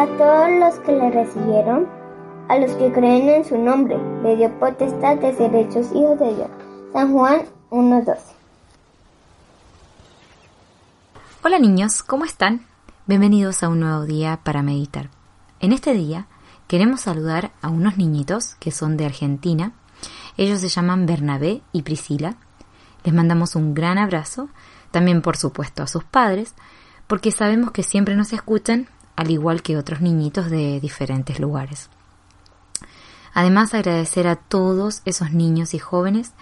a todos los que le recibieron, a los que creen en su nombre. Le dio potestad de ser hechos hijos de Dios. San Juan 1.12. Hola niños, ¿cómo están? Bienvenidos a un nuevo día para meditar. En este día queremos saludar a unos niñitos que son de Argentina. Ellos se llaman Bernabé y Priscila. Les mandamos un gran abrazo, también por supuesto a sus padres, porque sabemos que siempre nos escuchan, al igual que otros niñitos de diferentes lugares. Además, agradecer a todos esos niños y jóvenes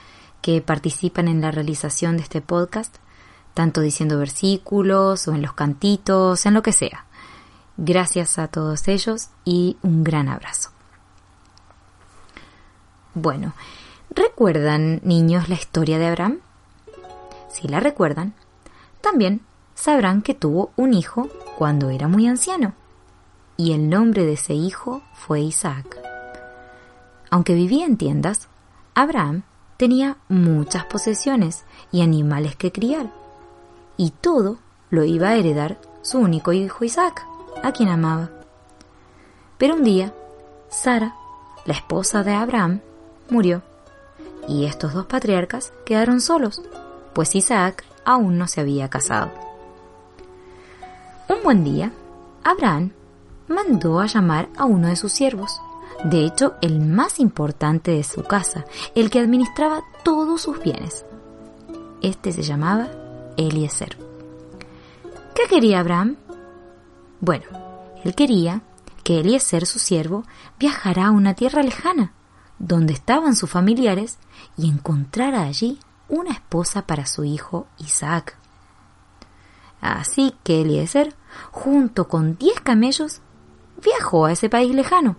que participan en la realización de este podcast, tanto diciendo versículos o en los cantitos, en lo que sea. Gracias a todos ellos y un gran abrazo. Bueno, ¿recuerdan, niños, la historia de Abraham? Si la recuerdan, también sabrán que tuvo un hijo cuando era muy anciano, y el nombre de ese hijo fue Isaac. Aunque vivía en tiendas, Abraham tenía muchas posesiones y animales que criar, y todo lo iba a heredar su único hijo Isaac, a quien amaba. Pero un día, Sara, la esposa de Abraham, murió, y estos dos patriarcas quedaron solos, pues Isaac aún no se había casado. Buen día, Abraham mandó a llamar a uno de sus siervos, de hecho el más importante de su casa, el que administraba todos sus bienes. Este se llamaba Eliezer. ¿Qué quería Abraham? Bueno, él quería que Eliezer, su siervo, viajara a una tierra lejana, donde estaban sus familiares, y encontrara allí una esposa para su hijo Isaac. Así que Eliezer, junto con diez camellos, viajó a ese país lejano.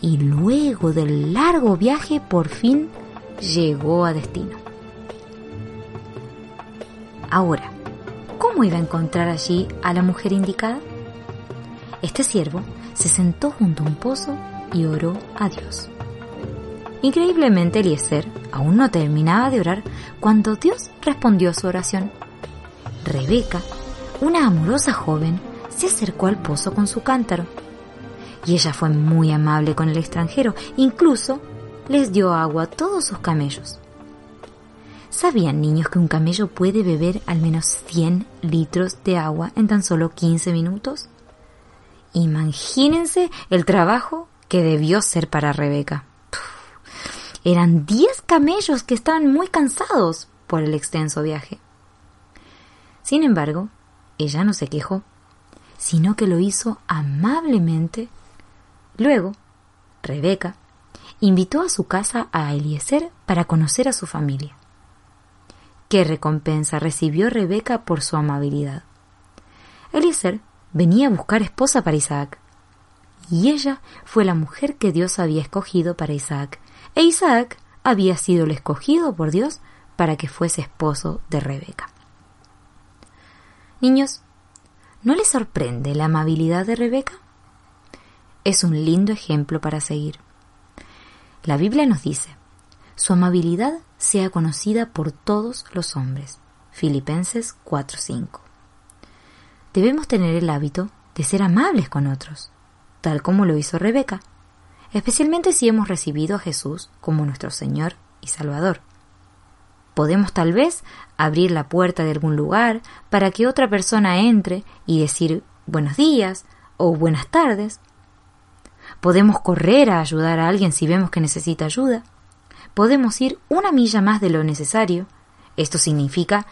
Y luego del largo viaje por fin llegó a destino. Ahora, ¿cómo iba a encontrar allí a la mujer indicada? Este siervo se sentó junto a un pozo y oró a Dios. Increíblemente Eliezer aún no terminaba de orar cuando Dios respondió a su oración. Rebeca, una amorosa joven, se acercó al pozo con su cántaro. Y ella fue muy amable con el extranjero, incluso les dio agua a todos sus camellos. ¿Sabían niños que un camello puede beber al menos 100 litros de agua en tan solo 15 minutos? Imagínense el trabajo que debió ser para Rebeca. Eran diez camellos que estaban muy cansados por el extenso viaje. Sin embargo, ella no se quejó, sino que lo hizo amablemente. Luego, Rebeca invitó a su casa a Eliezer para conocer a su familia. ¿Qué recompensa recibió Rebeca por su amabilidad? Eliezer venía a buscar esposa para Isaac, y ella fue la mujer que Dios había escogido para Isaac, e Isaac había sido el escogido por Dios para que fuese esposo de Rebeca. Niños, ¿no les sorprende la amabilidad de Rebeca? Es un lindo ejemplo para seguir. La Biblia nos dice, su amabilidad sea conocida por todos los hombres. Filipenses 4:5. Debemos tener el hábito de ser amables con otros, tal como lo hizo Rebeca especialmente si hemos recibido a Jesús como nuestro Señor y Salvador. Podemos tal vez abrir la puerta de algún lugar para que otra persona entre y decir buenos días o buenas tardes. Podemos correr a ayudar a alguien si vemos que necesita ayuda. Podemos ir una milla más de lo necesario. Esto significa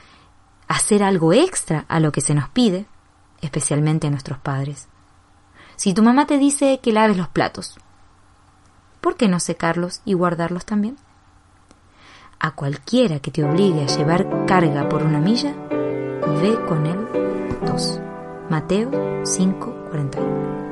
hacer algo extra a lo que se nos pide, especialmente a nuestros padres. Si tu mamá te dice que laves los platos, ¿por qué no secarlos y guardarlos también? A cualquiera que te obligue a llevar carga por una milla, ve con él dos. Mateo 5:41.